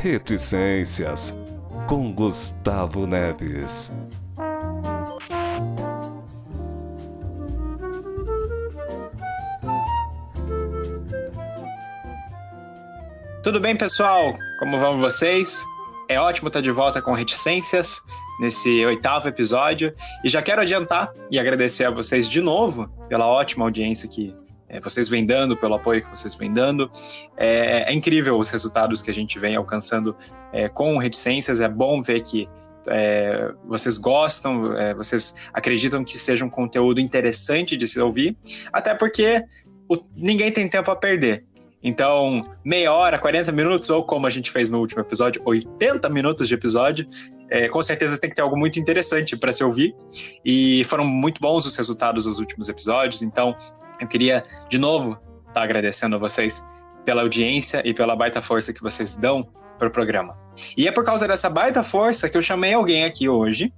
Reticências com Gustavo Neves. Tudo bem, pessoal? Como vão vocês? É ótimo estar de volta com Reticências nesse oitavo episódio e já quero adiantar e agradecer a vocês de novo pela ótima audiência que é, vocês vêm dando, pelo apoio que vocês vêm dando. É, é incrível os resultados que a gente vem alcançando é, com reticências. É bom ver que é, vocês gostam, é, vocês acreditam que seja um conteúdo interessante de se ouvir, até porque o, ninguém tem tempo a perder. Então, meia hora, 40 minutos, ou como a gente fez no último episódio, 80 minutos de episódio, é, com certeza tem que ter algo muito interessante para se ouvir. E foram muito bons os resultados dos últimos episódios, então eu queria, de novo, estar tá agradecendo a vocês pela audiência e pela baita força que vocês dão para o programa. E é por causa dessa baita força que eu chamei alguém aqui hoje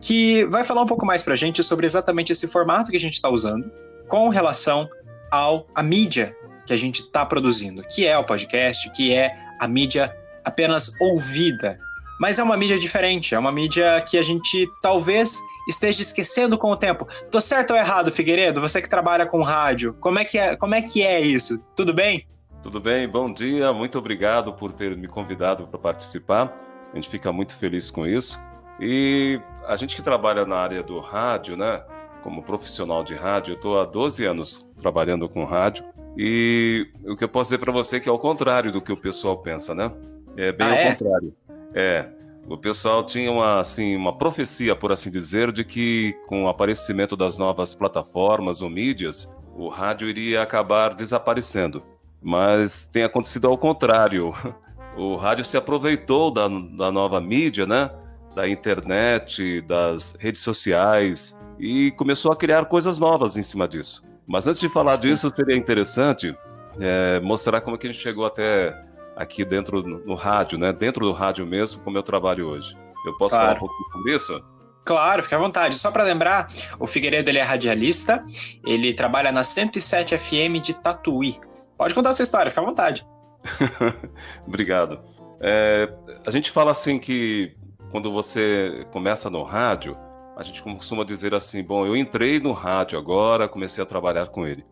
que vai falar um pouco mais para a gente sobre exatamente esse formato que a gente está usando com relação ao a mídia que a gente está produzindo, que é o podcast, que é a mídia apenas ouvida. Mas é uma mídia diferente, é uma mídia que a gente talvez esteja esquecendo com o tempo. Tô certo ou errado, Figueiredo? Você que trabalha com rádio, como é que é, como é, que é isso? Tudo bem? Tudo bem, bom dia, muito obrigado por ter me convidado para participar. A gente fica muito feliz com isso. E a gente que trabalha na área do rádio, né? Como profissional de rádio, eu estou há 12 anos trabalhando com rádio. E o que eu posso dizer para você é que é o contrário do que o pessoal pensa, né? É bem ah, ao é? contrário. É, o pessoal tinha uma, assim, uma profecia, por assim dizer, de que com o aparecimento das novas plataformas ou mídias, o rádio iria acabar desaparecendo. Mas tem acontecido ao contrário. O rádio se aproveitou da, da nova mídia, né? Da internet, das redes sociais e começou a criar coisas novas em cima disso. Mas antes de falar Sim. disso, seria interessante é, mostrar como é que a gente chegou até aqui dentro no rádio, né? Dentro do rádio mesmo, como eu trabalho hoje. Eu posso claro. falar um pouquinho sobre isso? Claro, fica à vontade. Só para lembrar, o Figueiredo ele é radialista, ele trabalha na 107 FM de Tatuí. Pode contar a sua história, fica à vontade. Obrigado. É, a gente fala assim que quando você começa no rádio, a gente costuma dizer assim, bom, eu entrei no rádio agora, comecei a trabalhar com ele,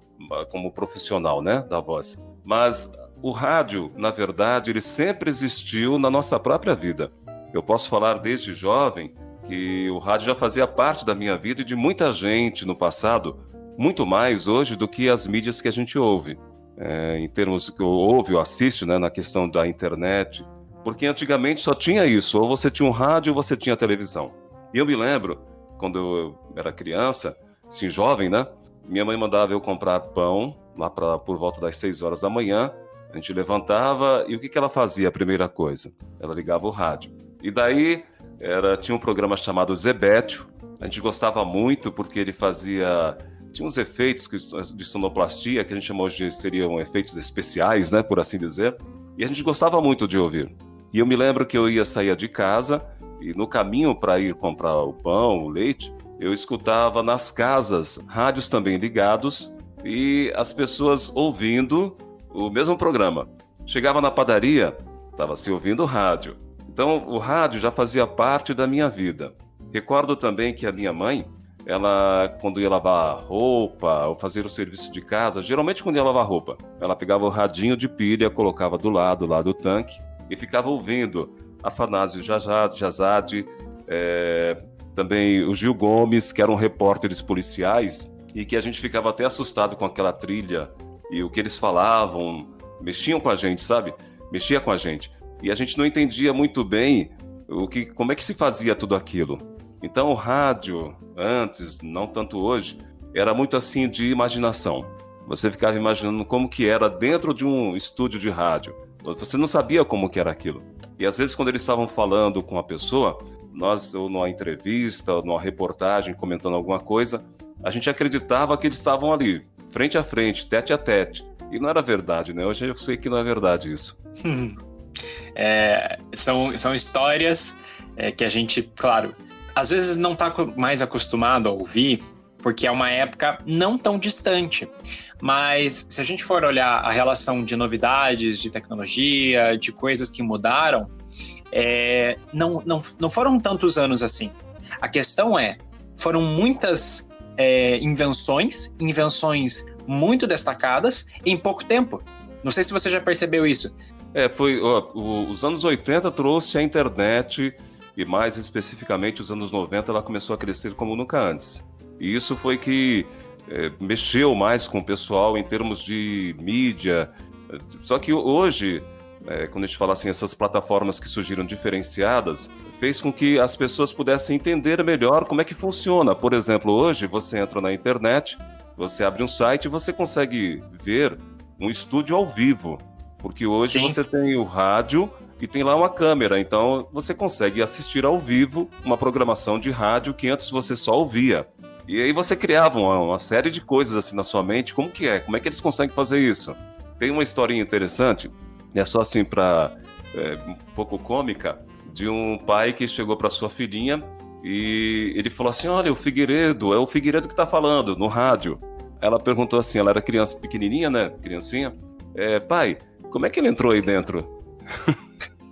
como profissional, né, da voz. Mas o rádio, na verdade, ele sempre existiu na nossa própria vida. Eu posso falar desde jovem que o rádio já fazia parte da minha vida e de muita gente no passado, muito mais hoje do que as mídias que a gente ouve. É, em termos que ouve ou assiste né, na questão da internet, porque antigamente só tinha isso, ou você tinha um rádio ou você tinha televisão. E eu me lembro, quando eu era criança, assim, jovem, né? Minha mãe mandava eu comprar pão lá pra, por volta das 6 horas da manhã a gente levantava e o que, que ela fazia a primeira coisa? Ela ligava o rádio. E daí era, tinha um programa chamado Zebétio. A gente gostava muito porque ele fazia. Tinha uns efeitos de sonoplastia que a gente chamou de seriam efeitos especiais, né, por assim dizer. E a gente gostava muito de ouvir. E eu me lembro que eu ia sair de casa e no caminho para ir comprar o pão, o leite, eu escutava nas casas rádios também ligados e as pessoas ouvindo o mesmo programa. Chegava na padaria, estava se ouvindo rádio. Então, o rádio já fazia parte da minha vida. Recordo também que a minha mãe, ela, quando ia lavar roupa ou fazer o serviço de casa, geralmente quando ia lavar roupa, ela pegava o radinho de pilha, colocava do lado, lá do tanque, e ficava ouvindo Afanásio Jazade, é, também o Gil Gomes, que eram repórteres policiais, e que a gente ficava até assustado com aquela trilha e o que eles falavam, mexiam com a gente, sabe? Mexia com a gente. E a gente não entendia muito bem o que, como é que se fazia tudo aquilo. Então o rádio, antes, não tanto hoje, era muito assim de imaginação. Você ficava imaginando como que era dentro de um estúdio de rádio. Você não sabia como que era aquilo. E às vezes quando eles estavam falando com a pessoa, nós ou numa entrevista, ou numa reportagem comentando alguma coisa, a gente acreditava que eles estavam ali, frente a frente, tete a tete. E não era verdade, né? Hoje eu sei que não é verdade isso. é, são, são histórias é, que a gente, claro, às vezes não está mais acostumado a ouvir, porque é uma época não tão distante. Mas se a gente for olhar a relação de novidades, de tecnologia, de coisas que mudaram, é, não, não, não foram tantos anos assim. A questão é, foram muitas é, invenções, invenções muito destacadas em pouco tempo. Não sei se você já percebeu isso. É, foi. Ó, os anos 80 trouxe a internet e mais especificamente os anos 90 ela começou a crescer como nunca antes. E isso foi que é, mexeu mais com o pessoal em termos de mídia. Só que hoje, é, quando a gente fala assim, essas plataformas que surgiram diferenciadas, fez com que as pessoas pudessem entender melhor como é que funciona. Por exemplo, hoje você entra na internet, você abre um site e você consegue ver um estúdio ao vivo. Porque hoje Sim. você tem o rádio e tem lá uma câmera, então você consegue assistir ao vivo uma programação de rádio que antes você só ouvia. E aí você criava uma, uma, série de coisas assim na sua mente. Como que é? Como é que eles conseguem fazer isso? Tem uma historinha interessante, é só assim para é, um pouco cômica, de um pai que chegou para sua filhinha e ele falou assim: Olha, o Figueiredo, é o Figueiredo que está falando no rádio. Ela perguntou assim: ela era criança pequenininha, né? Criancinha. É, pai, como é que ele entrou aí dentro?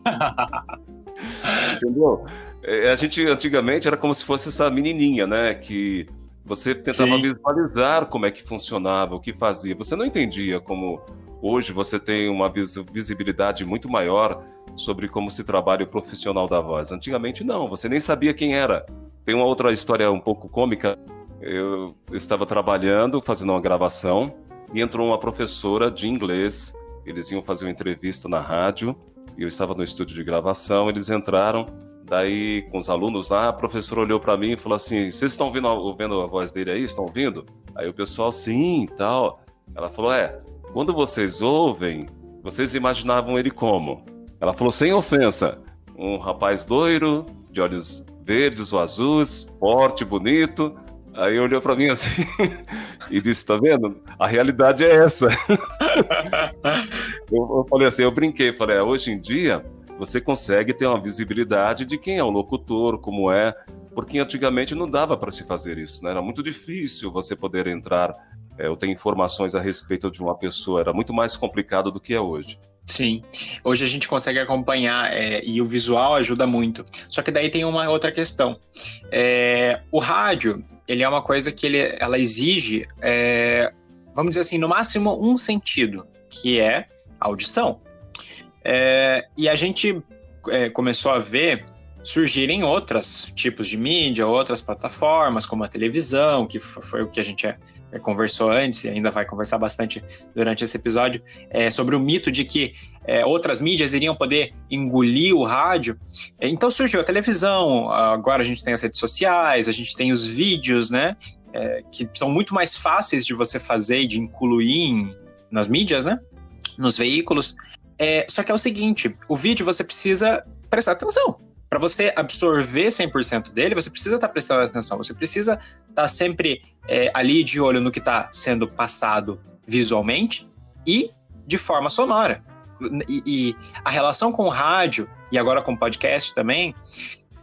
Entendeu? É, a gente antigamente era como se fosse essa menininha, né? Que você tentava Sim. visualizar como é que funcionava, o que fazia. Você não entendia como hoje você tem uma visibilidade muito maior sobre como se trabalha o profissional da voz. Antigamente não, você nem sabia quem era. Tem uma outra história um pouco cômica. Eu, estava trabalhando, fazendo uma gravação, e entrou uma professora de inglês. Eles iam fazer uma entrevista na rádio, e eu estava no estúdio de gravação. Eles entraram Daí, com os alunos lá, a professora olhou para mim e falou assim: Vocês estão ouvindo, ouvindo a voz dele aí? Estão ouvindo? Aí o pessoal, sim tal. Ela falou: É, quando vocês ouvem, vocês imaginavam ele como? Ela falou: Sem ofensa, um rapaz loiro, de olhos verdes ou azuis, forte, bonito. Aí olhou para mim assim e disse: Tá vendo? A realidade é essa. eu, eu, falei assim: Eu brinquei, falei: é, Hoje em dia você consegue ter uma visibilidade de quem é o locutor, como é, porque antigamente não dava para se fazer isso, né? Era muito difícil você poder entrar é, ou ter informações a respeito de uma pessoa, era muito mais complicado do que é hoje. Sim, hoje a gente consegue acompanhar é, e o visual ajuda muito. Só que daí tem uma outra questão. É, o rádio, ele é uma coisa que ele, ela exige, é, vamos dizer assim, no máximo um sentido, que é audição. É, e a gente é, começou a ver surgirem outros tipos de mídia, outras plataformas, como a televisão, que foi o que a gente é, é, conversou antes e ainda vai conversar bastante durante esse episódio, é, sobre o mito de que é, outras mídias iriam poder engolir o rádio. É, então surgiu a televisão, agora a gente tem as redes sociais, a gente tem os vídeos, né? É, que são muito mais fáceis de você fazer e de incluir em, nas mídias, né? Nos veículos. Só que é o seguinte: o vídeo você precisa prestar atenção. Para você absorver 100% dele, você precisa estar tá prestando atenção. Você precisa estar tá sempre é, ali de olho no que está sendo passado visualmente e de forma sonora. E, e, a relação com o rádio e agora com o podcast também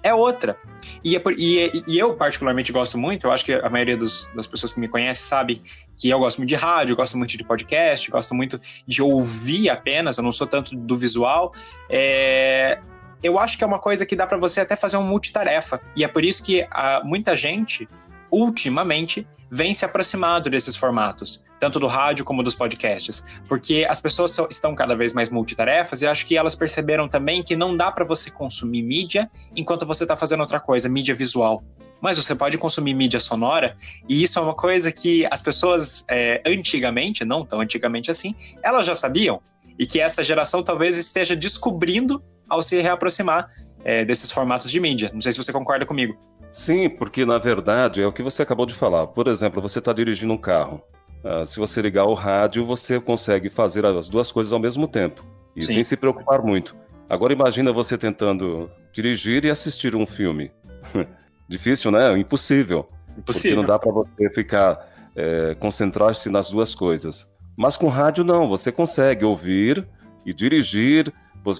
é outra. E, é e, e, eu, particularmente, gosto muito, eu acho que a maioria dos, das pessoas que me conhecem sabe que eu gosto muito de rádio, gosto muito de podcast, gosto muito de ouvir apenas, eu não sou tanto do visual. É, eu acho que é uma coisa que dá para você até fazer um multitarefa. E é por isso que a, muita gente ultimamente vem se aproximando desses formatos, tanto do rádio como dos podcasts, porque as pessoas estão cada vez mais multitarefas e acho que elas perceberam também que não dá para você consumir mídia enquanto você está fazendo outra coisa, mídia visual. Mas você pode consumir mídia sonora, e isso é uma coisa que as pessoas é, antigamente, não tão antigamente assim, elas já sabiam, e que essa geração talvez esteja descobrindo ao se reaproximar é, desses formatos de mídia. Não sei se você concorda comigo. Sim, porque na verdade é o que você acabou de falar. Por exemplo, você está dirigindo um carro. Uh, se você ligar o rádio, você consegue fazer as duas coisas ao mesmo tempo e Sim. sem se preocupar muito. Agora imagina você tentando dirigir e assistir um filme. Difícil, né? Impossível. Impossível. Porque não dá para você ficar é, concentrar-se nas duas coisas. Mas com rádio não, você consegue ouvir e dirigir.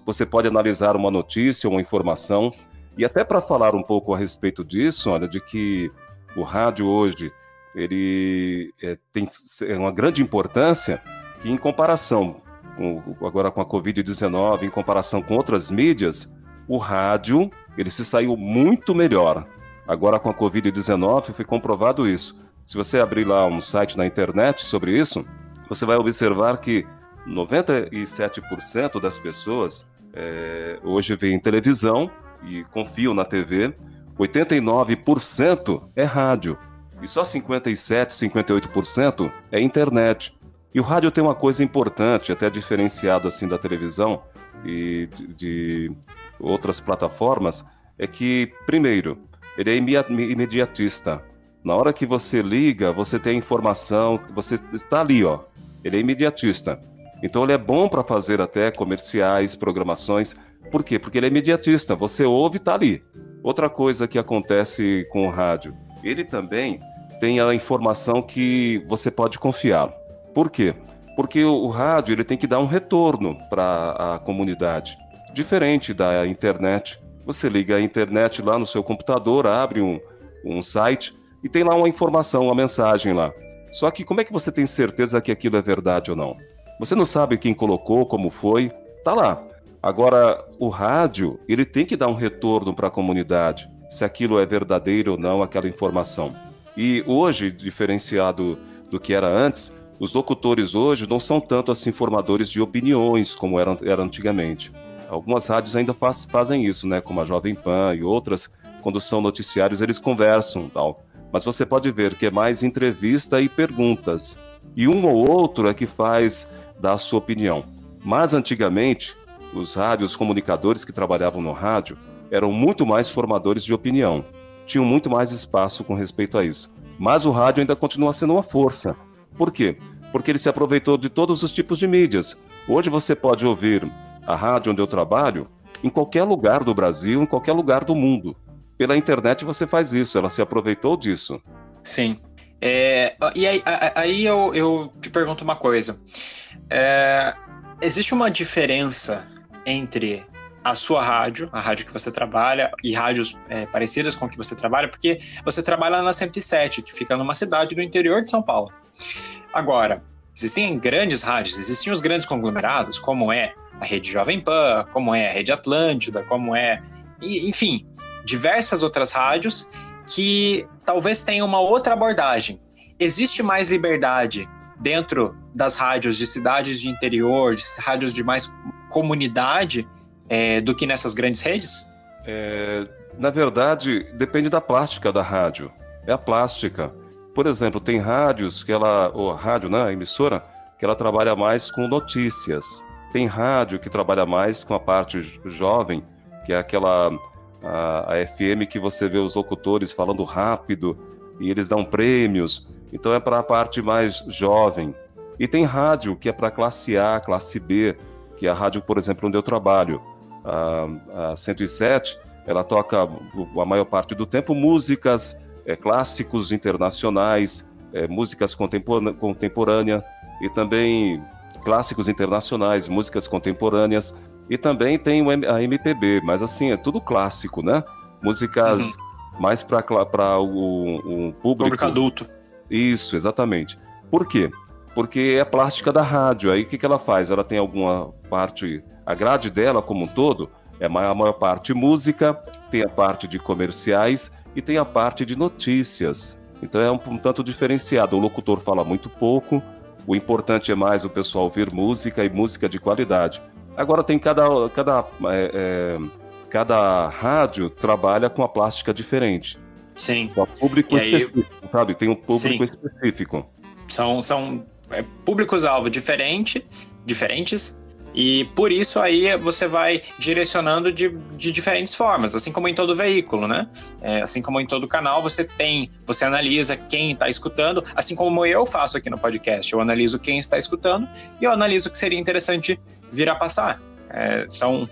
Você pode analisar uma notícia, uma informação e até para falar um pouco a respeito disso, olha, de que o rádio hoje ele é, tem uma grande importância que, em comparação com, agora com a Covid-19, em comparação com outras mídias, o rádio ele se saiu muito melhor. Agora com a Covid-19 foi comprovado isso. Se você abrir lá um site na internet sobre isso, você vai observar que 97% das pessoas é, hoje veem televisão e confiam na TV, 89% é rádio e só 57, 58% é internet. E o rádio tem uma coisa importante, até diferenciado assim da televisão e de, de outras plataformas, é que primeiro ele é imediatista. Na hora que você liga, você tem informação, você está ali, ó. Ele é imediatista. Então ele é bom para fazer até comerciais, programações. Por quê? Porque ele é imediatista. Você ouve, está ali. Outra coisa que acontece com o rádio, ele também tem a informação que você pode confiar. Por quê? Porque o, o rádio ele tem que dar um retorno para a comunidade, diferente da internet. Você liga a internet lá no seu computador, abre um, um site e tem lá uma informação, uma mensagem lá. Só que como é que você tem certeza que aquilo é verdade ou não? Você não sabe quem colocou, como foi, tá lá. Agora, o rádio, ele tem que dar um retorno para a comunidade, se aquilo é verdadeiro ou não, aquela informação. E hoje, diferenciado do que era antes, os locutores hoje não são tanto assim formadores de opiniões como eram era antigamente. Algumas rádios ainda faz, fazem isso, né, como a Jovem Pan e outras, quando são noticiários eles conversam, tal mas você pode ver que é mais entrevista e perguntas. E um ou outro é que faz dar a sua opinião. Mas antigamente, os rádios comunicadores que trabalhavam no rádio eram muito mais formadores de opinião. Tinham muito mais espaço com respeito a isso. Mas o rádio ainda continua sendo uma força. Por quê? Porque ele se aproveitou de todos os tipos de mídias. Hoje você pode ouvir a rádio onde eu trabalho em qualquer lugar do Brasil, em qualquer lugar do mundo pela internet você faz isso, ela se aproveitou disso. Sim. É, e aí, aí eu, eu, te pergunto uma coisa. É, existe uma diferença entre a sua rádio, a rádio que você trabalha, e rádios é, parecidas com que você trabalha, porque você trabalha na 107, que fica numa cidade do interior de São Paulo. Agora, existem grandes rádios, existem os grandes conglomerados, como é a Rede Jovem Pan, como é a Rede Atlântida, como é. Enfim, diversas outras rádios que talvez tenham uma outra abordagem. Existe mais liberdade dentro das rádios de cidades de interior, de rádios de mais comunidade, é, do que nessas grandes redes? É, na verdade, depende da plástica da rádio. É a plástica. Por exemplo, tem rádios que ela, ou rádio, né, emissora, que ela trabalha mais com notícias. Tem rádio que trabalha mais com a parte jovem, que é aquela a, a FM que você vê os locutores falando rápido e eles dão prêmios. Então é para a parte mais jovem. E tem rádio que é para classe A, classe B, que é a rádio, por exemplo, onde eu trabalho. A, a 107, ela toca a maior parte do tempo músicas é, clássicos internacionais, é, músicas contemporâneas e também clássicos internacionais, músicas contemporâneas. E também tem a MPB, mas assim, é tudo clássico, né? Músicas uhum. mais para o, o público. Público adulto. Isso, exatamente. Por quê? Porque é a plástica da rádio. Aí o que, que ela faz? Ela tem alguma parte. A grade dela, como um todo, é a maior, a maior parte música, tem a parte de comerciais e tem a parte de notícias. Então é um, um tanto diferenciado. O locutor fala muito pouco, o importante é mais o pessoal ouvir música e música de qualidade. Agora tem cada, cada, é, é, cada rádio trabalha com a plástica diferente. Sim. O público aí... específico, sabe? Tem um público Sim. específico. São, são é, públicos-alvo diferente, diferentes e por isso aí você vai direcionando de, de diferentes formas, assim como em todo veículo, né? É, assim como em todo canal, você tem, você analisa quem está escutando, assim como eu faço aqui no podcast. Eu analiso quem está escutando e eu analiso o que seria interessante vir a passar. É, são,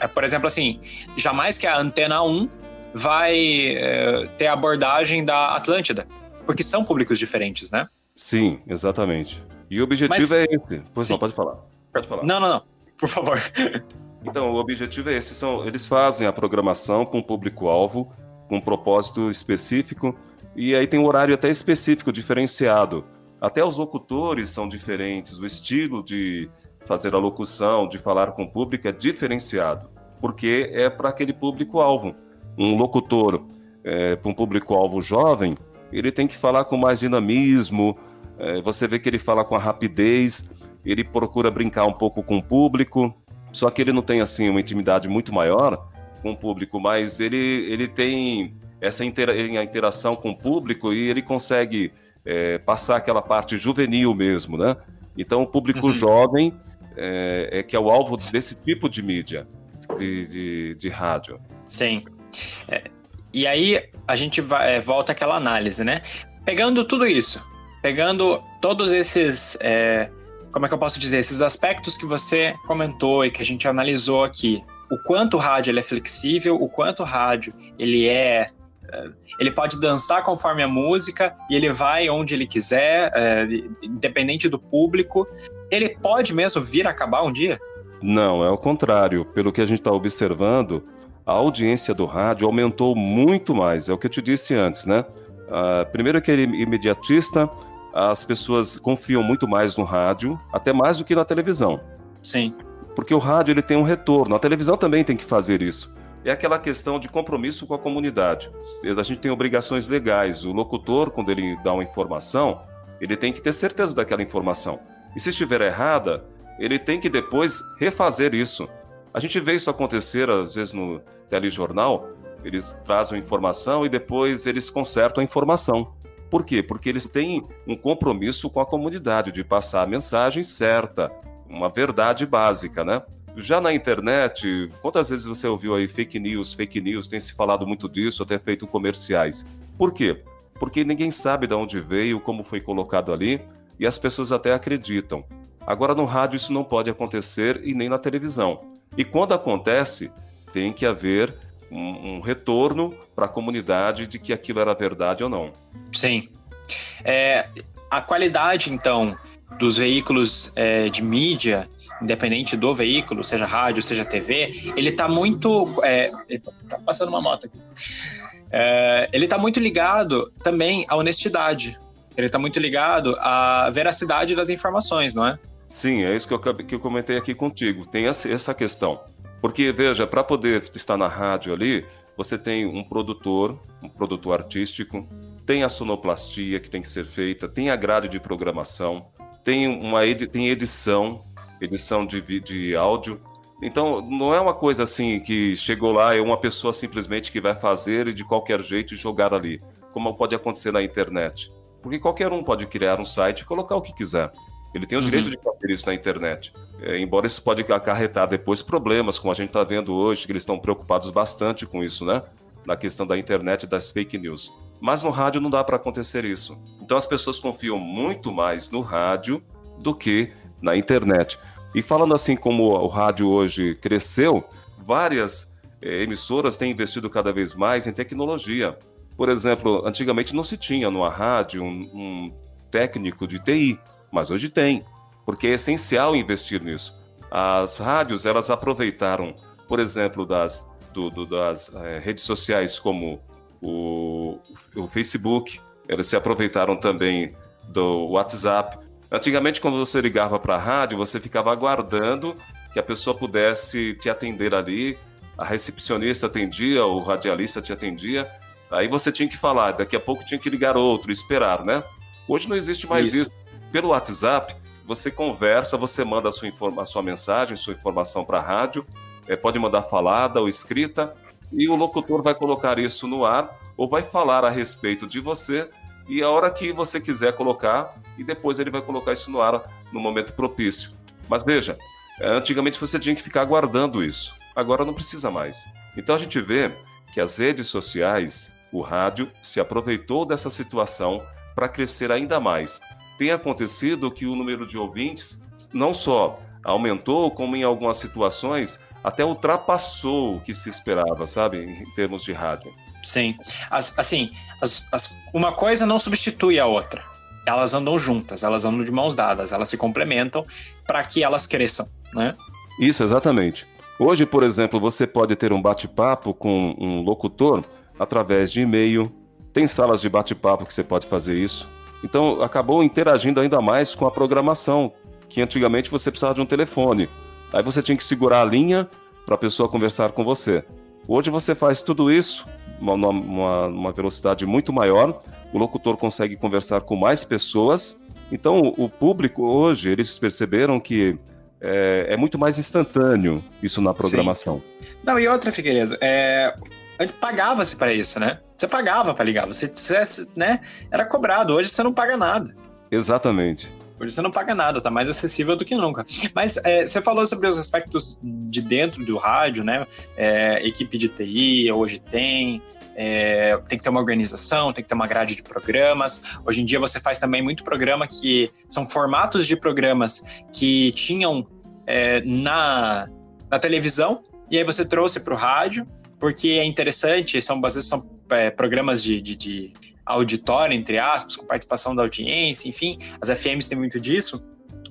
é, por exemplo, assim, jamais que a Antena 1 vai é, ter a abordagem da Atlântida, porque são públicos diferentes, né? Sim, exatamente. E o objetivo Mas, é esse. Pois não, pode falar. Pode falar. Não, não, não. Por favor. Então, o objetivo é esse. São, eles fazem a programação com público-alvo, com um propósito específico, E aí tem um horário até específico, diferenciado. Até os locutores são diferentes, o estilo de fazer a locução, de falar com o público é diferenciado, porque é para aquele público-alvo. Um locutor é, para um público-alvo jovem, ele tem que falar com mais dinamismo, é, você vê que ele fala com a rapidez, ele procura brincar um pouco com o público, só que ele não tem assim uma intimidade muito maior com o público, mas ele, ele tem essa intera a interação com o público e ele consegue é, passar aquela parte juvenil mesmo, né? Então o público uhum. jovem é, é, que é o alvo desse tipo de mídia, de, de, de rádio. Sim. É, e aí a gente vai, é, volta àquela análise, né? Pegando tudo isso, pegando todos esses é, como é que eu posso dizer, esses aspectos que você comentou e que a gente analisou aqui, o quanto o rádio é flexível, o quanto o rádio ele é eh, ele pode dançar conforme a música e ele vai onde ele quiser, é, independente do público. Ele pode mesmo vir a acabar um dia? Não, é o contrário. Pelo que a gente está observando, a audiência do rádio aumentou muito mais. É o que eu te disse antes, né? Uh, primeiro que ele é imediatista, as pessoas confiam muito mais no rádio, até mais do que na televisão. Sim. Porque o rádio ele tem um retorno, a televisão também tem que fazer isso. É aquela questão de compromisso com a comunidade. A gente tem obrigações legais. O locutor, quando ele dá uma informação, ele tem que ter certeza daquela informação. E se estiver errada, ele tem que depois refazer isso. A gente vê isso acontecer, às vezes, no telejornal. Eles trazem informação e depois eles consertam a informação. Por quê? Porque eles têm um compromisso com a comunidade de passar a mensagem certa, uma verdade básica, né? Já na internet, quantas vezes você ouviu aí fake news, fake news, tem se falado muito disso, até feito comerciais. Por quê? Porque ninguém sabe de onde veio, como foi colocado ali, e as pessoas até acreditam. Agora no rádio isso não pode acontecer e nem na televisão. E quando acontece, tem que haver um, um retorno para a comunidade de que aquilo era verdade ou não. Sim. É, a qualidade, então, dos veículos é, de mídia, independente do veículo, seja rádio, seja TV, ele está muito. É, tá passando uma moto aqui. É, ele está muito ligado também à honestidade. Ele está muito ligado à veracidade das informações, não é? Sim, é isso que eu, que eu comentei aqui contigo. Tem essa questão. Porque, veja, para poder estar na rádio ali, você tem um produtor, um produtor artístico, tem a sonoplastia que tem que ser feita, tem a grade de programação, tem uma edi tem edição, edição de, de áudio. Então, não é uma coisa assim que chegou lá é uma pessoa simplesmente que vai fazer e de qualquer jeito jogar ali, como pode acontecer na internet. Porque qualquer um pode criar um site e colocar o que quiser. Ele tem o direito uhum. de fazer isso na internet. É, embora isso pode acarretar depois problemas, como a gente está vendo hoje, que eles estão preocupados bastante com isso, né? Na questão da internet e das fake news. Mas no rádio não dá para acontecer isso. Então as pessoas confiam muito mais no rádio do que na internet. E falando assim como o rádio hoje cresceu, várias é, emissoras têm investido cada vez mais em tecnologia. Por exemplo, antigamente não se tinha numa rádio um, um técnico de TI mas hoje tem, porque é essencial investir nisso. As rádios elas aproveitaram, por exemplo, das, do, do, das é, redes sociais como o, o Facebook, eles se aproveitaram também do WhatsApp. Antigamente, quando você ligava para a rádio, você ficava aguardando que a pessoa pudesse te atender ali, a recepcionista atendia, o radialista te atendia, aí você tinha que falar, daqui a pouco tinha que ligar outro, esperar, né? Hoje não existe mais isso. isso pelo WhatsApp, você conversa, você manda a sua, informa a sua mensagem, sua informação para a rádio, é, pode mandar falada ou escrita, e o locutor vai colocar isso no ar ou vai falar a respeito de você e a hora que você quiser colocar, e depois ele vai colocar isso no ar no momento propício. Mas veja, é, antigamente você tinha que ficar aguardando isso, agora não precisa mais. Então a gente vê que as redes sociais, o rádio, se aproveitou dessa situação para crescer ainda mais tem acontecido que o número de ouvintes não só aumentou, como em algumas situações até ultrapassou o que se esperava, sabe, em termos de rádio. Sim. As, assim, as, as, uma coisa não substitui a outra. Elas andam juntas, elas andam de mãos dadas, elas se complementam para que elas cresçam, né? Isso, exatamente. Hoje, por exemplo, você pode ter um bate-papo com um locutor através de e-mail, tem salas de bate-papo que você pode fazer isso. Então acabou interagindo ainda mais com a programação, que antigamente você precisava de um telefone. Aí você tinha que segurar a linha para a pessoa conversar com você. Hoje você faz tudo isso uma, uma, uma velocidade muito maior, o locutor consegue conversar com mais pessoas. Então, o público hoje, eles perceberam que é, é muito mais instantâneo isso na programação. Sim. Não, e outra, Figueiredo, é, pagava-se para isso, né? Você pagava para ligar, você, você, né? Era cobrado. Hoje você não paga nada. Exatamente. Hoje você não paga nada, tá mais acessível do que nunca. Mas é, você falou sobre os aspectos de dentro do rádio, né? É, equipe de TI hoje tem, é, tem que ter uma organização, tem que ter uma grade de programas. Hoje em dia você faz também muito programa que são formatos de programas que tinham é, na, na televisão, e aí você trouxe para o rádio, porque é interessante, são, às vezes são é, programas de, de, de auditório, entre aspas, com participação da audiência, enfim, as FMs têm muito disso,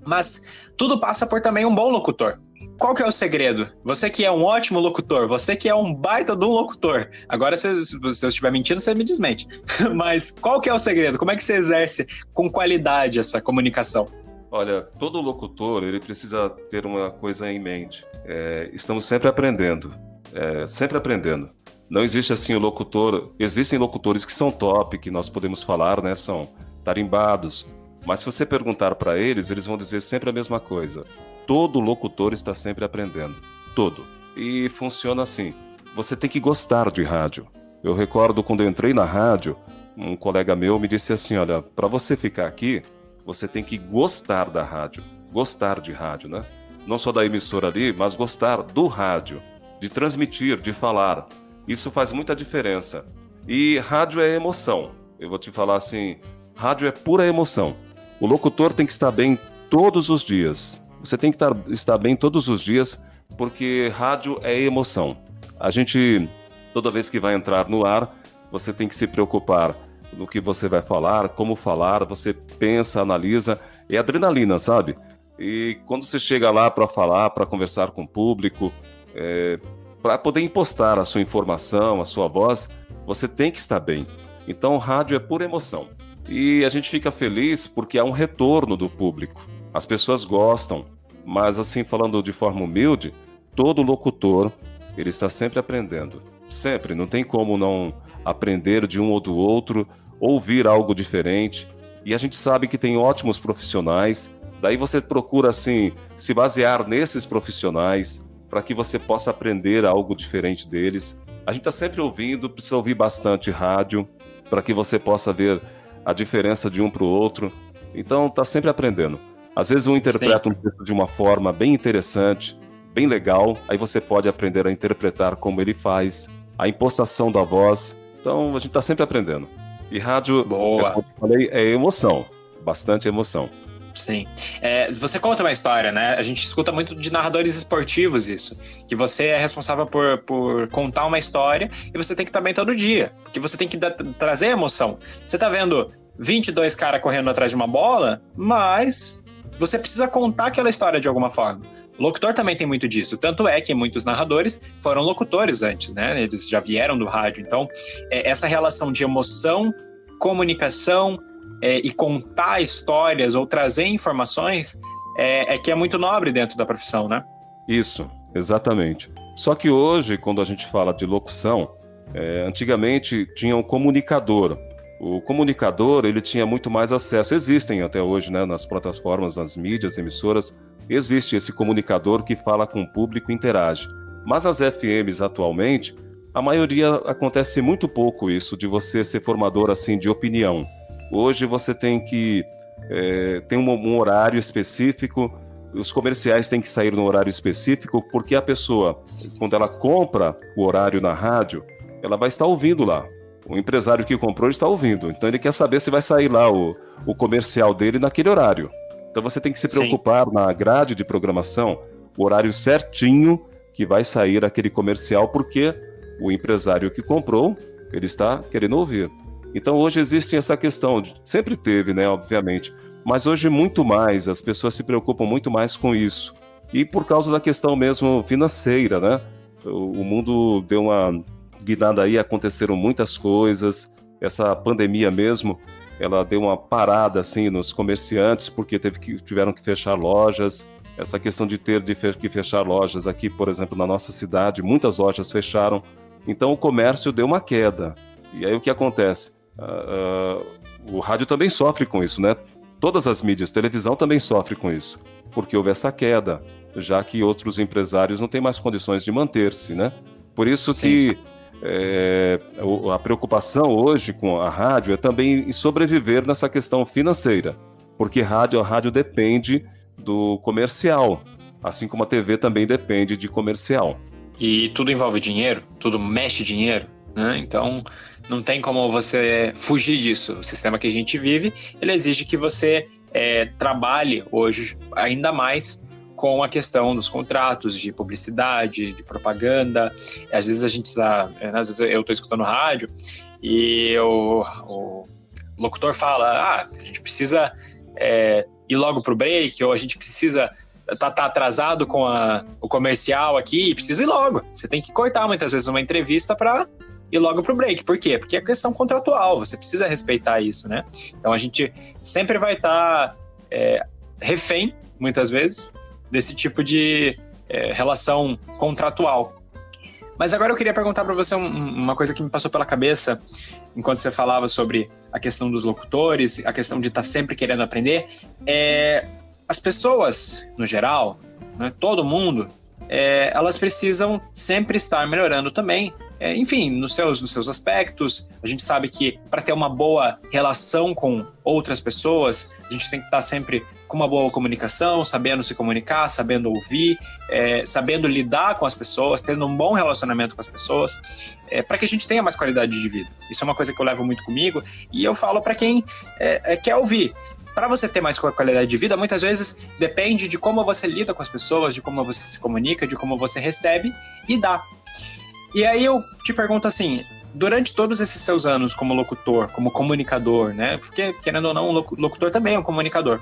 mas tudo passa por também um bom locutor. Qual que é o segredo? Você que é um ótimo locutor, você que é um baita do locutor. Agora, se, se eu estiver mentindo, você me desmente. Mas qual que é o segredo? Como é que você exerce com qualidade essa comunicação? Olha, todo locutor ele precisa ter uma coisa em mente. É, estamos sempre aprendendo, é, sempre aprendendo. Não existe assim o locutor. Existem locutores que são top, que nós podemos falar, né? São tarimbados. Mas se você perguntar para eles, eles vão dizer sempre a mesma coisa. Todo locutor está sempre aprendendo. Todo. E funciona assim. Você tem que gostar de rádio. Eu recordo quando eu entrei na rádio, um colega meu me disse assim: olha, para você ficar aqui, você tem que gostar da rádio. Gostar de rádio, né? Não só da emissora ali, mas gostar do rádio, de transmitir, de falar. Isso faz muita diferença. E rádio é emoção. Eu vou te falar assim: rádio é pura emoção. O locutor tem que estar bem todos os dias. Você tem que estar, estar bem todos os dias, porque rádio é emoção. A gente, toda vez que vai entrar no ar, você tem que se preocupar no que você vai falar, como falar, você pensa, analisa. É adrenalina, sabe? E quando você chega lá para falar, para conversar com o público, é, para poder impostar a sua informação, a sua voz, você tem que estar bem. Então, rádio é pura emoção. E a gente fica feliz porque há um retorno do público. As pessoas gostam, mas assim falando de forma humilde, todo locutor, ele está sempre aprendendo. Sempre, não tem como não aprender de um ou do outro, ouvir algo diferente. E a gente sabe que tem ótimos profissionais, daí você procura assim se basear nesses profissionais, para que você possa aprender algo diferente deles. A gente está sempre ouvindo, precisa ouvir bastante rádio para que você possa ver a diferença de um para o outro. Então, está sempre aprendendo. Às vezes um interpreta Sim. um texto de uma forma bem interessante, bem legal, aí você pode aprender a interpretar como ele faz, a impostação da voz. Então, a gente está sempre aprendendo. E rádio, Boa. como eu falei, é emoção, bastante emoção. Sim. É, você conta uma história, né? A gente escuta muito de narradores esportivos isso. Que você é responsável por, por contar uma história e você tem que estar bem todo dia. Porque você tem que trazer emoção. Você tá vendo 22 caras correndo atrás de uma bola, mas você precisa contar aquela história de alguma forma. Locutor também tem muito disso. Tanto é que muitos narradores foram locutores antes, né? Eles já vieram do rádio. Então, é, essa relação de emoção, comunicação, é, e contar histórias ou trazer informações é, é que é muito nobre dentro da profissão, né? Isso, exatamente. Só que hoje, quando a gente fala de locução, é, antigamente tinha um comunicador. O comunicador ele tinha muito mais acesso. Existem até hoje, né, nas plataformas, nas mídias, emissoras, existe esse comunicador que fala com o público, interage. Mas nas FMs atualmente, a maioria acontece muito pouco isso de você ser formador assim de opinião. Hoje você tem que é, tem um, um, horário específico, os comerciais têm que sair no horário específico, porque a pessoa, quando ela compra o horário na rádio, ela vai estar ouvindo lá. O empresário que comprou está ouvindo, então ele quer saber se vai sair lá o, o comercial dele naquele horário. Então você tem que se preocupar Sim. na grade de programação, o horário certinho que vai sair aquele comercial, porque o empresário que comprou, ele está querendo ouvir. Então hoje existe essa questão, sempre teve, né, obviamente, mas hoje muito mais, as pessoas se preocupam muito mais com isso. E por causa da questão mesmo financeira, né? O, mundo deu uma guinada aí, aconteceram muitas coisas, essa pandemia mesmo, ela deu uma parada assim nos comerciantes porque teve que, tiveram que fechar lojas. Essa questão de ter de que fechar lojas aqui, por exemplo, na nossa cidade, muitas lojas fecharam. Então o comércio deu uma queda. E aí o que acontece? Uh, o rádio também sofre com isso, né? Todas as mídias, televisão também sofre com isso, porque houve essa queda, já que outros empresários não têm mais condições de manter-se, né? Por isso Sim. que é, a preocupação hoje com a rádio é também sobreviver nessa questão financeira, porque rádio, a rádio depende do comercial, assim como a TV também depende de comercial. E tudo envolve dinheiro, tudo mexe dinheiro, né? Então não tem como você fugir disso. O sistema que a gente vive, ele exige que você é, trabalhe hoje ainda mais com a questão dos contratos de publicidade, de propaganda. Às vezes a gente está, é, às vezes eu estou escutando rádio e o, locutor fala, ah, a gente precisa é, ir logo para o break ou a gente precisa tá, tá atrasado com a, o comercial aqui, precisa ir logo. Você tem que cortar muitas vezes uma entrevista para ir logo pro break. Por quê? Porque é questão contratual, você precisa respeitar isso, né? Então a gente sempre vai estar tá, é, refém, muitas vezes, desse tipo de é, relação contratual. Mas agora eu queria perguntar para você um, uma coisa que me passou pela cabeça enquanto você falava sobre a questão dos locutores, a questão de estar tá sempre querendo aprender. É, as pessoas, no geral, né, todo mundo, é, elas precisam sempre estar melhorando também. É, enfim, nos seus, nos seus aspectos, a gente sabe que para ter uma boa relação com outras pessoas, a gente tem que estar sempre com uma boa comunicação, sabendo se comunicar, sabendo ouvir, é, sabendo lidar com as pessoas, tendo um bom relacionamento com as pessoas, é, para que a gente tenha mais qualidade de vida. Isso é uma coisa que eu levo muito comigo e eu falo para quem é, é, quer ouvir. Para você ter mais qualidade de vida, muitas vezes depende de como você lida com as pessoas, de como você se comunica, de como você recebe e dá. E aí eu te pergunto assim, durante todos esses seus anos como locutor, como comunicador, né? Porque, querendo ou não, um locutor também é um comunicador.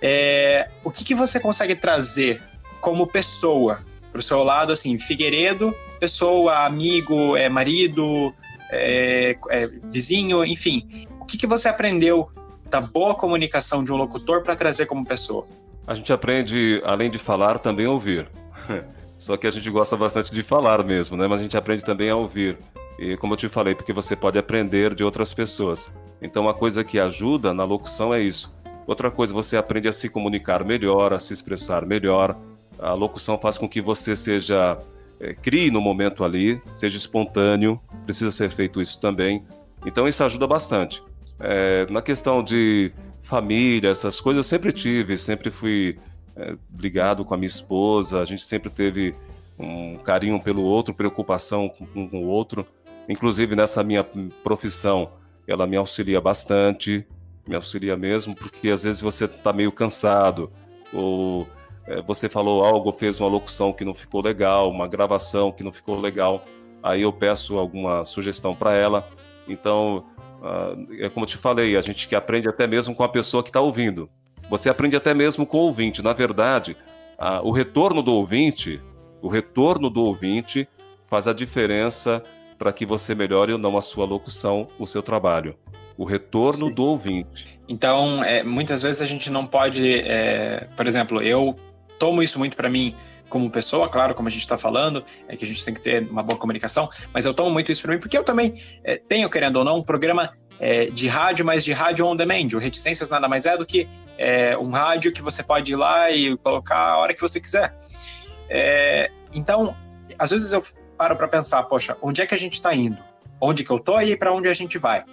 É, o que, que você consegue trazer como pessoa para o seu lado, assim, Figueiredo, pessoa, amigo, é, marido, é, é, vizinho, enfim. O que, que você aprendeu da boa comunicação de um locutor para trazer como pessoa? A gente aprende, além de falar, também ouvir. Só que a gente gosta bastante de falar mesmo, né? Mas a gente aprende também a ouvir. E como eu te falei, porque você pode aprender de outras pessoas. Então, uma coisa que ajuda na locução é isso Outra coisa, você aprende a se comunicar melhor, a se expressar melhor. A locução faz com que você seja é, crie no momento ali, seja espontâneo. Precisa ser feito isso também. Então isso ajuda bastante. É, na questão de família, essas coisas eu sempre tive, sempre fui é, ligado com a minha esposa. A gente sempre teve um carinho pelo outro, preocupação com, com o outro. Inclusive nessa minha profissão, ela me auxilia bastante me auxilia mesmo, porque às vezes você está meio cansado, ou é, você falou algo, fez uma locução que não ficou legal, uma gravação que não ficou legal, aí eu peço alguma sugestão para ela. Então, uh, é como eu te falei, a gente que aprende até mesmo com a pessoa que está ouvindo. Você aprende até mesmo com o ouvinte. Na verdade, uh, o retorno do ouvinte, o retorno do ouvinte faz a diferença para que você melhore ou não a sua locução, o seu trabalho. O retorno Sim. do ouvinte. Então, é, muitas vezes a gente não pode, é, por exemplo, eu tomo isso muito para mim como pessoa, claro, como a gente está falando, é que a gente tem que ter uma boa comunicação, mas eu tomo muito isso para mim porque eu também é, tenho, querendo ou não, um programa é, de rádio, mas de rádio on demand. O Reticências nada mais é do que é, um rádio que você pode ir lá e colocar a hora que você quiser. É, então, às vezes eu paro para pensar, poxa, onde é que a gente está indo? Onde que eu tô e para onde a gente vai?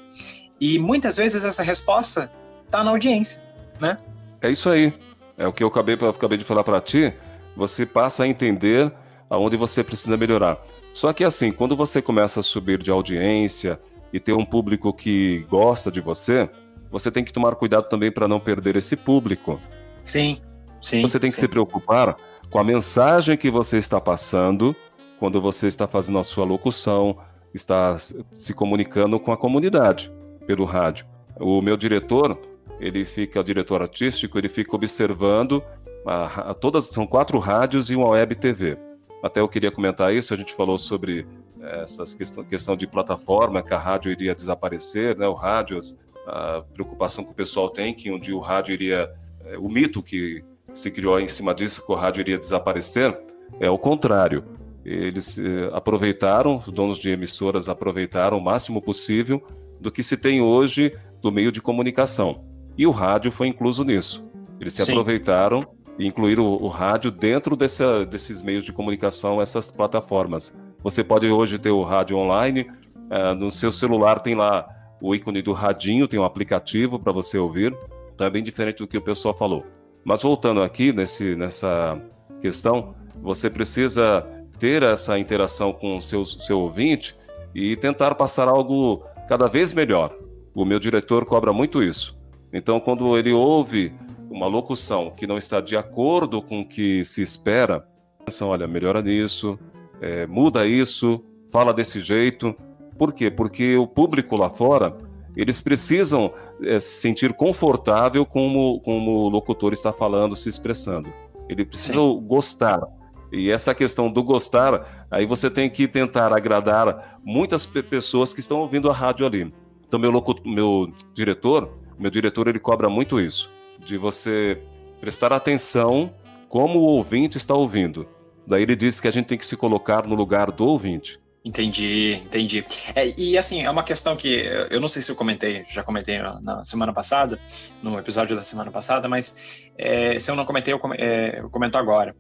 E muitas vezes essa resposta está na audiência, né? É isso aí. É o que eu acabei, eu acabei de falar para ti. Você passa a entender aonde você precisa melhorar. Só que assim, quando você começa a subir de audiência e ter um público que gosta de você, você tem que tomar cuidado também para não perder esse público. Sim, sim. Você tem que sim. se preocupar com a mensagem que você está passando quando você está fazendo a sua locução, está se comunicando com a comunidade pelo rádio. O meu diretor, ele fica, o diretor artístico, ele fica observando a, a, todas, são quatro rádios e uma web TV. Até eu queria comentar isso, a gente falou sobre essa questão, questão de plataforma, que a rádio iria desaparecer, né? O rádio, a preocupação que o pessoal tem que um dia o rádio iria, é, o mito que se criou em cima disso que o rádio iria desaparecer, é o contrário. Eles eh, aproveitaram, os donos de emissoras aproveitaram o máximo possível do que se tem hoje do meio de comunicação. E o rádio foi incluso nisso. Eles se Sim. aproveitaram e incluíram o, o rádio dentro desse, desses meios de comunicação, essas plataformas. Você pode hoje ter o rádio online, uh, no seu celular tem lá o ícone do radinho, tem um aplicativo para você ouvir, também diferente do que o pessoal falou. Mas voltando aqui nesse, nessa questão, você precisa ter essa interação com o seu, seu ouvinte e tentar passar algo cada vez melhor. O meu diretor cobra muito isso. Então, quando ele ouve uma locução que não está de acordo com o que se espera, pensa, olha, melhora nisso, é, muda isso, fala desse jeito. Por quê? Porque o público lá fora, eles precisam é, se sentir confortável como, como o locutor está falando, se expressando. Ele precisa Sim. gostar. E essa questão do gostar, aí você tem que tentar agradar muitas pessoas que estão ouvindo a rádio ali. Então, meu, meu diretor, meu diretor, ele cobra muito isso, de você prestar atenção como o ouvinte está ouvindo. Daí ele diz que a gente tem que se colocar no lugar do ouvinte. Entendi, entendi. É, e assim, é uma questão que eu não sei se eu comentei, já comentei na, na semana passada, no episódio da semana passada, mas é, se eu não comentei, eu, é, eu comento agora.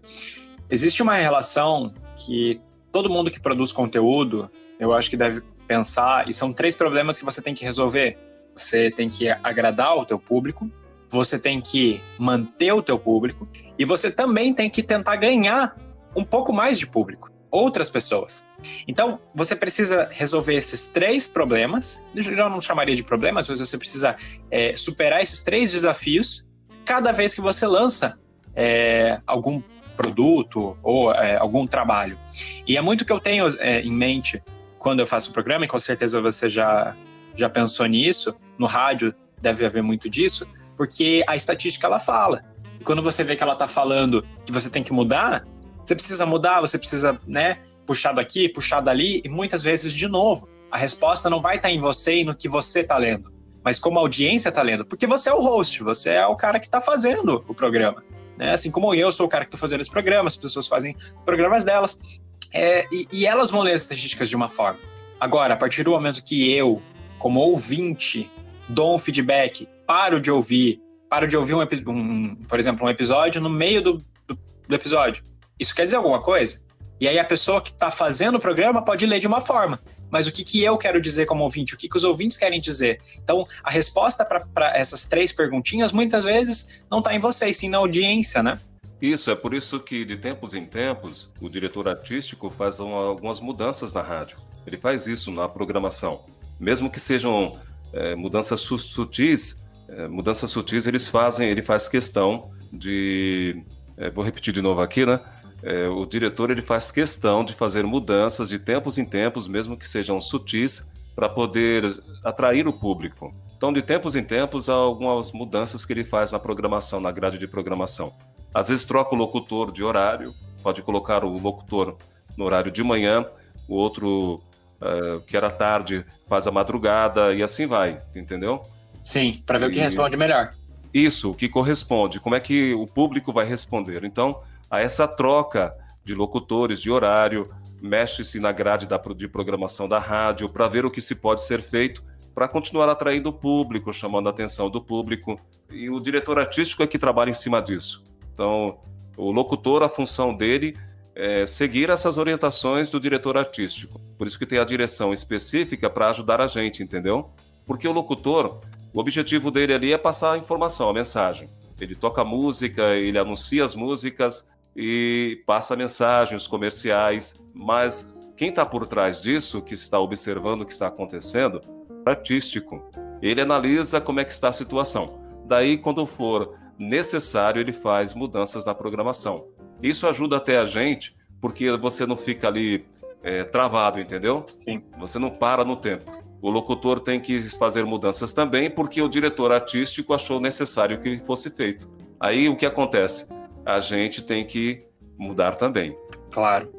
Existe uma relação que todo mundo que produz conteúdo, eu acho que deve pensar, e são três problemas que você tem que resolver. Você tem que agradar o teu público, você tem que manter o teu público e você também tem que tentar ganhar um pouco mais de público, outras pessoas. Então, você precisa resolver esses três problemas. Eu não chamaria de problemas, mas você precisa é, superar esses três desafios cada vez que você lança é, algum produto ou é, algum trabalho. E é muito que eu tenho é, em mente quando eu faço o programa, e com certeza você já, já pensou nisso, no rádio deve haver muito disso, porque a estatística ela fala. E quando você vê que ela está falando que você tem que mudar, você precisa mudar, você precisa, né, puxar daqui, puxar dali, e muitas vezes, de novo, a resposta não vai estar em você e no que você está lendo, mas como a audiência está lendo, porque você é o host, você é o cara que está fazendo o programa. Né? Assim como eu sou o cara que estou fazendo esse programa, as pessoas fazem programas delas, é, e, e elas vão ler as estatísticas de uma forma. Agora, a partir do momento que eu, como ouvinte, dou um feedback, paro de ouvir, paro de ouvir, um, um por exemplo, um episódio no meio do, do, do, episódio. Isso quer dizer alguma coisa? E aí a pessoa que está fazendo o programa pode ler de uma forma. Mas o que, que eu quero dizer como ouvinte? O que, que os ouvintes querem dizer? Então, a resposta para essas três perguntinhas muitas vezes não está em vocês, sim na audiência, né? Isso, é por isso que de tempos em tempos o diretor artístico faz algumas mudanças na rádio. Ele faz isso na programação. Mesmo que sejam é, mudanças sutis, é, mudanças sutis eles fazem, ele faz questão de. É, vou repetir de novo aqui, né? É, o diretor ele faz questão de fazer mudanças de tempos em tempos, mesmo que sejam sutis, para poder atrair o público. Então, de tempos em tempos, há algumas mudanças que ele faz na programação, na grade de programação. Às vezes troca o locutor de horário, pode colocar o locutor no horário de manhã, o outro uh, que era tarde faz a madrugada e assim vai, entendeu? Sim, para ver e... o que responde melhor. Isso, o que corresponde, como é que o público vai responder. Então, a essa troca de locutores, de horário, mexe-se na grade da, de programação da rádio para ver o que se pode ser feito para continuar atraindo o público, chamando a atenção do público. E o diretor artístico é que trabalha em cima disso. Então, o locutor, a função dele é seguir essas orientações do diretor artístico. Por isso que tem a direção específica para ajudar a gente, entendeu? Porque o locutor, o objetivo dele ali é passar a informação, a mensagem. Ele toca música, ele anuncia as músicas, e passa mensagens comerciais, mas quem está por trás disso, que está observando o que está acontecendo, é artístico. Ele analisa como é que está a situação. Daí, quando for necessário, ele faz mudanças na programação. Isso ajuda até a gente, porque você não fica ali é, travado, entendeu? Sim. Você não para no tempo. O locutor tem que fazer mudanças também, porque o diretor artístico achou necessário que fosse feito. Aí o que acontece? A gente tem que mudar também. Claro.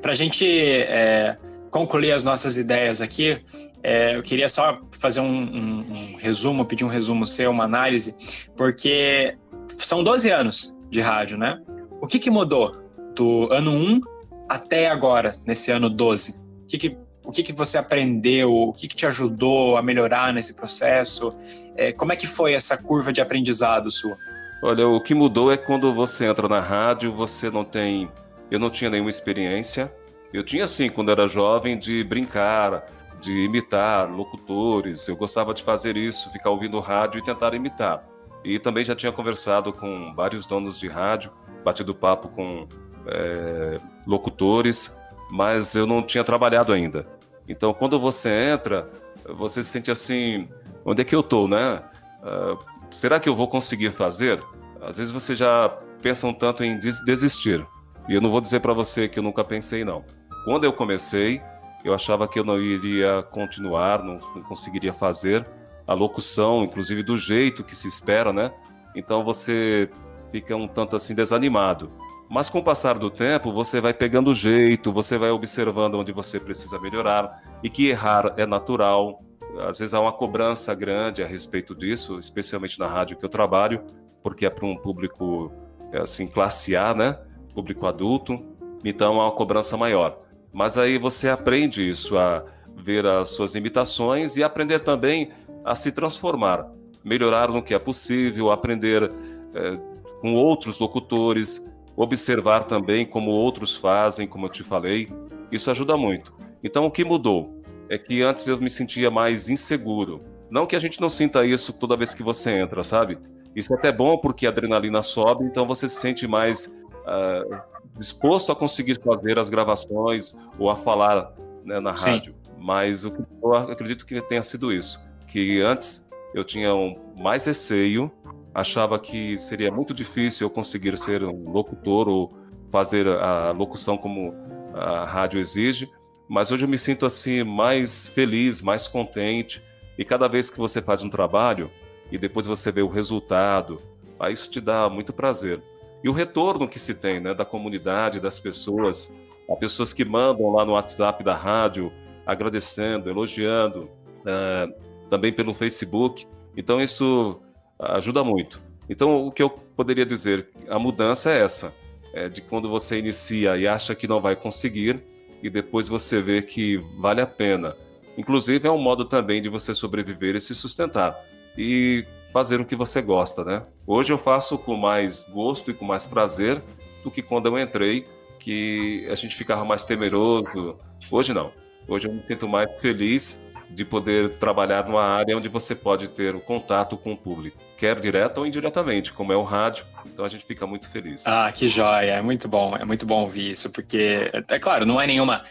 Para a gente é, concluir as nossas ideias aqui, é, eu queria só fazer um, um, um, resumo, pedir um resumo seu, uma análise, porque são 12 anos de rádio, né? O que, que mudou do ano 1 até agora, nesse ano 12? O que, que o que, que você aprendeu? O que, que te ajudou a melhorar nesse processo? É, como é que foi essa curva de aprendizado sua? Olha, o que mudou é quando você entra na rádio, você não tem. Eu não tinha nenhuma experiência. Eu tinha, sim, quando era jovem, de brincar, de imitar locutores. Eu gostava de fazer isso, ficar ouvindo rádio e tentar imitar. E também já tinha conversado com vários donos de rádio, batido papo com é, locutores, mas eu não tinha trabalhado ainda. Então, quando você entra, você se sente assim: onde é que eu estou, né? Uh, será que eu vou conseguir fazer? Às vezes você já pensa um tanto em desistir. E eu não vou dizer para você que eu nunca pensei, não. Quando eu comecei, eu achava que eu não iria continuar, não, não conseguiria fazer a locução, inclusive do jeito que se espera, né? Então você fica um tanto assim desanimado. Mas com o passar do tempo, você vai pegando o jeito, você vai observando onde você precisa melhorar e que errar é natural, às vezes há uma cobrança grande a respeito disso, especialmente na rádio que eu trabalho, porque é para um público é assim classe A, né? Público adulto, então há uma cobrança maior. Mas aí você aprende isso a ver as suas limitações e aprender também a se transformar, melhorar no que é possível, aprender é, com outros locutores, observar também como outros fazem, como eu te falei. Isso ajuda muito. Então o que mudou? É que antes eu me sentia mais inseguro. Não que a gente não sinta isso toda vez que você entra, sabe? Isso é até bom porque a adrenalina sobe, então você se sente mais uh, disposto a conseguir fazer as gravações ou a falar né, na Sim. rádio. Mas o que eu acredito que tenha sido isso. Que antes eu tinha um, mais receio, achava que seria muito difícil eu conseguir ser um locutor ou fazer a locução como a rádio exige mas hoje eu me sinto assim mais feliz, mais contente. E cada vez que você faz um trabalho e depois você vê o resultado, aí isso te dá muito prazer. E o retorno que se tem, né, da comunidade, das pessoas, as pessoas que mandam lá no WhatsApp da rádio, agradecendo, elogiando, uh, também pelo Facebook. Então isso ajuda muito. Então o que eu poderia dizer, a mudança é essa, é de quando você inicia e acha que não vai conseguir, e depois você vê que vale a pena. Inclusive, é um modo também de você sobreviver e se sustentar. E fazer o que você gosta, né? Hoje eu faço com mais gosto e com mais prazer do que quando eu entrei, que a gente ficava mais temeroso. Hoje não. Hoje eu me sinto mais feliz de poder trabalhar numa área onde você pode ter o contato com o público, quer direto ou indiretamente, como é o rádio. Então a gente fica muito feliz. Ah, que joia! É muito bom, é muito bom ouvir isso, porque, é claro, não é nenhuma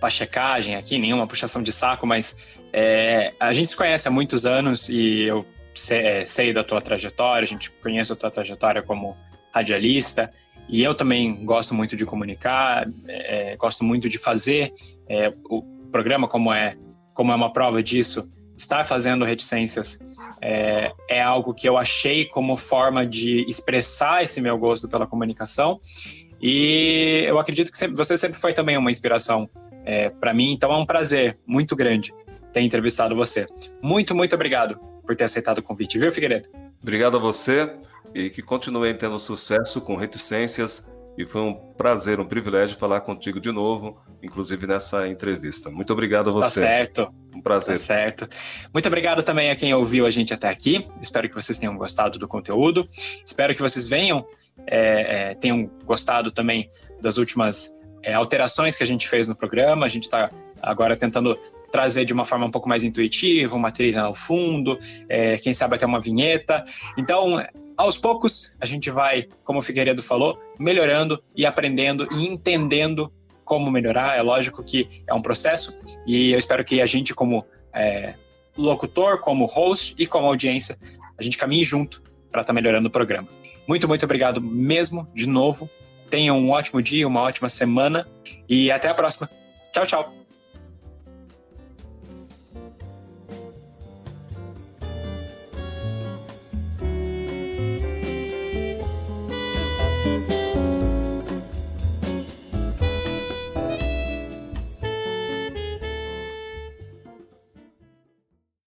pachecagem aqui, nenhuma puxação de saco, mas é, a gente se conhece há muitos anos e eu sei, é, sei da tua trajetória, a gente conhece a tua trajetória como radialista, e eu também gosto muito de comunicar, é, gosto muito de fazer é, o programa como é como é uma prova disso, estar fazendo reticências é, é, algo que eu achei como forma de expressar esse meu gosto pela comunicação. E eu acredito que sempre, você sempre foi também uma inspiração é, para mim, então é um prazer muito grande ter entrevistado você. Muito, muito obrigado por ter aceitado o convite, viu, Figueiredo? Obrigado a você e que continue tendo sucesso com reticências e foi um prazer, um privilégio falar contigo de novo, inclusive nessa entrevista. Muito obrigado a tá você. Tá certo. Um prazer. Tá certo. Muito obrigado também a quem ouviu a gente até aqui. Espero que vocês tenham gostado do conteúdo. Espero que vocês venham, é, é, tenham gostado também das últimas é, alterações que a gente fez no programa. A gente está agora tentando trazer de uma forma um pouco mais intuitiva, uma trilha no fundo, é, quem sabe até uma vinheta. Então, aos poucos, a gente vai, como o Figueiredo falou, melhorando e aprendendo e entendendo como melhorar. É lógico que é um processo e eu espero que a gente, como é, locutor, como host e como audiência, a gente caminhe junto para estar tá melhorando o programa. Muito, muito obrigado mesmo, de novo. Tenham um ótimo dia, uma ótima semana e até a próxima. Tchau, tchau.